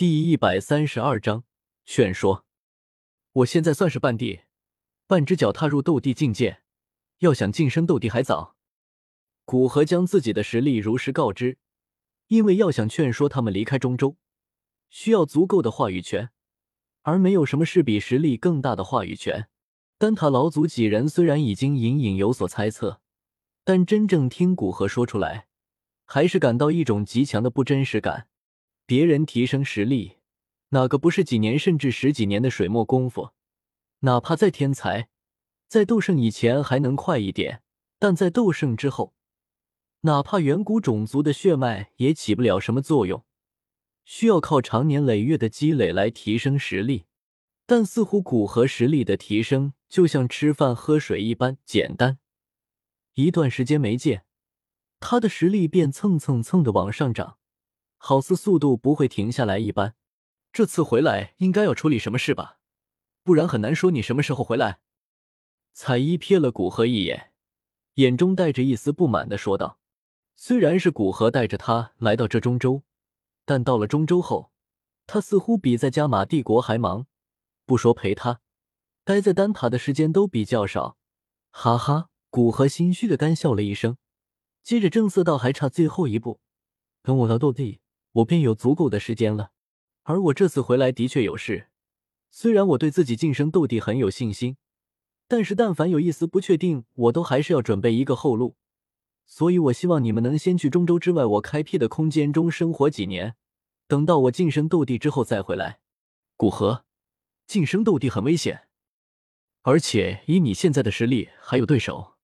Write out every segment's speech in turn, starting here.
第一百三十二章劝说。我现在算是半帝，半只脚踏入斗帝境界，要想晋升斗帝还早。古河将自己的实力如实告知，因为要想劝说他们离开中州，需要足够的话语权，而没有什么是比实力更大的话语权。丹塔老祖几人虽然已经隐隐有所猜测，但真正听古河说出来，还是感到一种极强的不真实感。别人提升实力，哪个不是几年甚至十几年的水墨功夫？哪怕再天才，在斗圣以前还能快一点，但在斗圣之后，哪怕远古种族的血脉也起不了什么作用，需要靠长年累月的积累来提升实力。但似乎古河实力的提升就像吃饭喝水一般简单，一段时间没见，他的实力便蹭蹭蹭的往上涨。好似速度不会停下来一般，这次回来应该要处理什么事吧？不然很难说你什么时候回来。彩衣瞥了古河一眼，眼中带着一丝不满的说道：“虽然是古河带着他来到这中州，但到了中州后，他似乎比在加玛帝国还忙。不说陪他，待在丹塔的时间都比较少。”哈哈，古河心虚的干笑了一声，接着正色道：“还差最后一步，等我到斗帝。”我便有足够的时间了，而我这次回来的确有事。虽然我对自己晋升斗帝很有信心，但是但凡有一丝不确定，我都还是要准备一个后路。所以，我希望你们能先去中州之外我开辟的空间中生活几年，等到我晋升斗帝之后再回来。古河，晋升斗帝很危险，而且以你现在的实力，还有对手。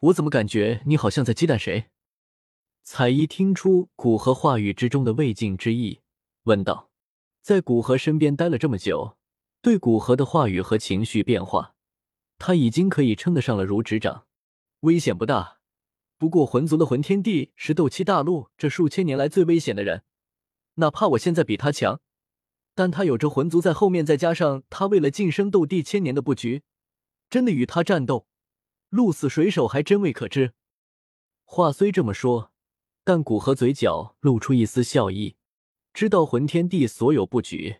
我怎么感觉你好像在忌惮谁？彩衣听出古河话语之中的未尽之意，问道：“在古河身边待了这么久，对古河的话语和情绪变化，他已经可以称得上了如指掌。危险不大，不过魂族的魂天帝是斗气大陆这数千年来最危险的人。哪怕我现在比他强，但他有着魂族在后面，再加上他为了晋升斗帝千年的布局，真的与他战斗，鹿死谁手还真未可知。话虽这么说。”但古河嘴角露出一丝笑意，知道魂天帝所有布局，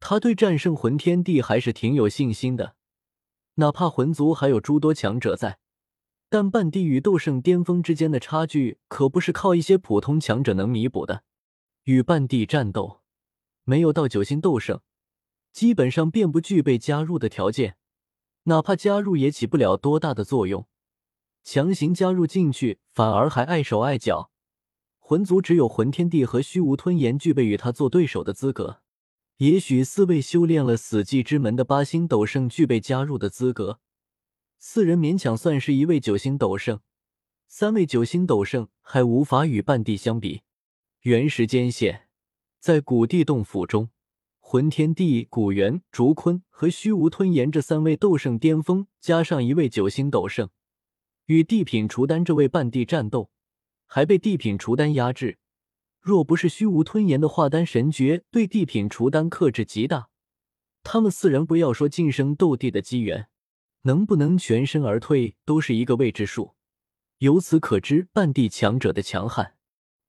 他对战胜魂天帝还是挺有信心的。哪怕魂族还有诸多强者在，但半帝与斗圣巅峰之间的差距可不是靠一些普通强者能弥补的。与半帝战斗，没有到九星斗圣，基本上便不具备加入的条件，哪怕加入也起不了多大的作用。强行加入进去，反而还碍手碍脚。魂族只有魂天帝和虚无吞炎具备与他做对手的资格，也许四位修炼了死寂之门的八星斗圣具备加入的资格，四人勉强算是一位九星斗圣，三位九星斗圣还无法与半帝相比。原时间线，在古地洞府中，魂天帝、古元、竹坤和虚无吞炎这三位斗圣巅峰，加上一位九星斗圣，与地品除丹这位半帝战斗。还被地品除丹压制，若不是虚无吞炎的化丹神诀对地品除丹克制极大，他们四人不要说晋升斗帝的机缘，能不能全身而退都是一个未知数。由此可知，半帝强者的强悍。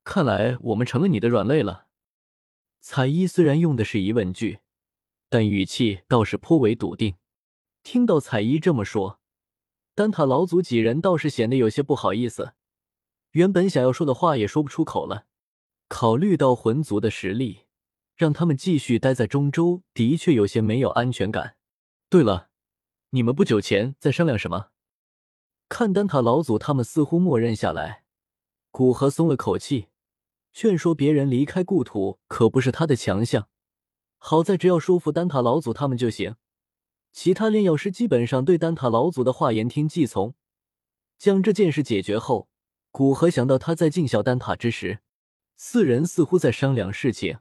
看来我们成了你的软肋了。彩衣虽然用的是疑问句，但语气倒是颇为笃定。听到彩衣这么说，丹塔老祖几人倒是显得有些不好意思。原本想要说的话也说不出口了。考虑到魂族的实力，让他们继续待在中州的确有些没有安全感。对了，你们不久前在商量什么？看丹塔老祖他们似乎默认下来，古河松了口气。劝说别人离开故土可不是他的强项，好在只要说服丹塔老祖他们就行。其他炼药师基本上对丹塔老祖的话言听计从。将这件事解决后。古河想到他在进小丹塔之时，四人似乎在商量事情，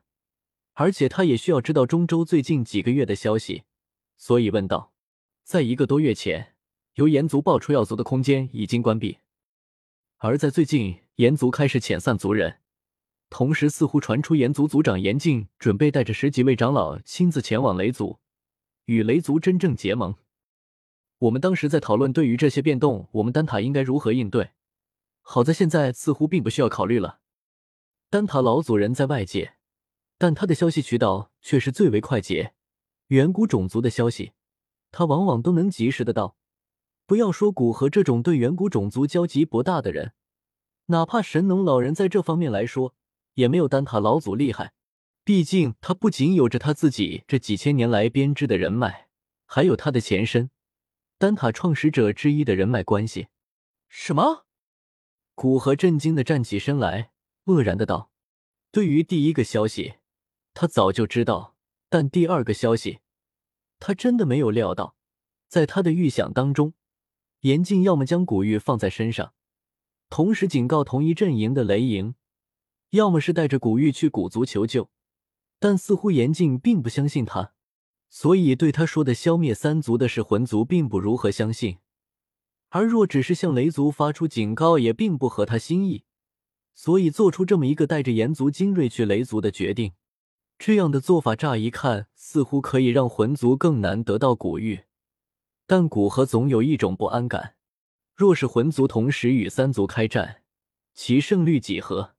而且他也需要知道中州最近几个月的消息，所以问道：“在一个多月前，由炎族爆出药族的空间已经关闭，而在最近，炎族开始遣散族人，同时似乎传出炎族族长严禁准备带着十几位长老亲自前往雷族，与雷族真正结盟。我们当时在讨论，对于这些变动，我们丹塔应该如何应对。”好在现在似乎并不需要考虑了。丹塔老祖人在外界，但他的消息渠道却是最为快捷。远古种族的消息，他往往都能及时的到。不要说古河这种对远古种族交集不大的人，哪怕神农老人在这方面来说，也没有丹塔老祖厉害。毕竟他不仅有着他自己这几千年来编织的人脉，还有他的前身丹塔创始者之一的人脉关系。什么？古河震惊的站起身来，愕然的道：“对于第一个消息，他早就知道，但第二个消息，他真的没有料到。在他的预想当中，严禁要么将古玉放在身上，同时警告同一阵营的雷营，要么是带着古玉去古族求救。”但似乎严禁并不相信他，所以对他说的消灭三族的是魂族，并不如何相信。而若只是向雷族发出警告，也并不合他心意，所以做出这么一个带着炎族精锐去雷族的决定。这样的做法乍一看似乎可以让魂族更难得到古玉，但古河总有一种不安感：若是魂族同时与三族开战，其胜率几何？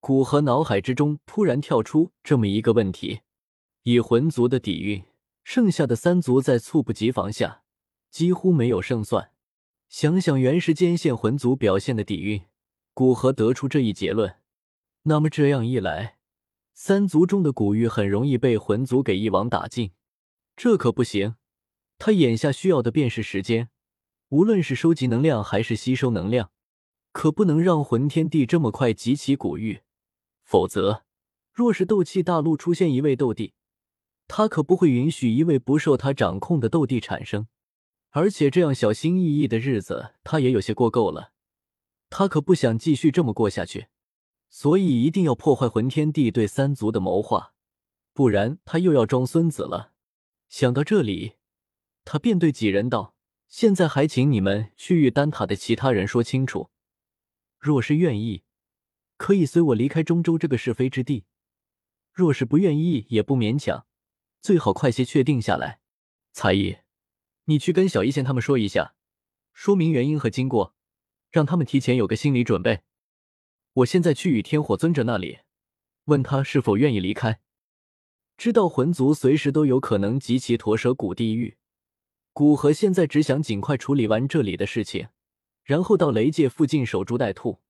古河脑海之中突然跳出这么一个问题：以魂族的底蕴，剩下的三族在猝不及防下几乎没有胜算。想想原时间线魂族表现的底蕴，古河得出这一结论。那么这样一来，三族中的古玉很容易被魂族给一网打尽。这可不行，他眼下需要的便是时间，无论是收集能量还是吸收能量，可不能让魂天帝这么快集齐古玉。否则，若是斗气大陆出现一位斗帝，他可不会允许一位不受他掌控的斗帝产生。而且这样小心翼翼的日子，他也有些过够了。他可不想继续这么过下去，所以一定要破坏魂天帝对三族的谋划，不然他又要装孙子了。想到这里，他便对几人道：“现在还请你们去与丹塔的其他人说清楚，若是愿意。”可以随我离开中州这个是非之地，若是不愿意也不勉强，最好快些确定下来。才艺，你去跟小一仙他们说一下，说明原因和经过，让他们提前有个心理准备。我现在去与天火尊者那里，问他是否愿意离开。知道魂族随时都有可能集齐驼蛇谷地狱，古河现在只想尽快处理完这里的事情，然后到雷界附近守株待兔。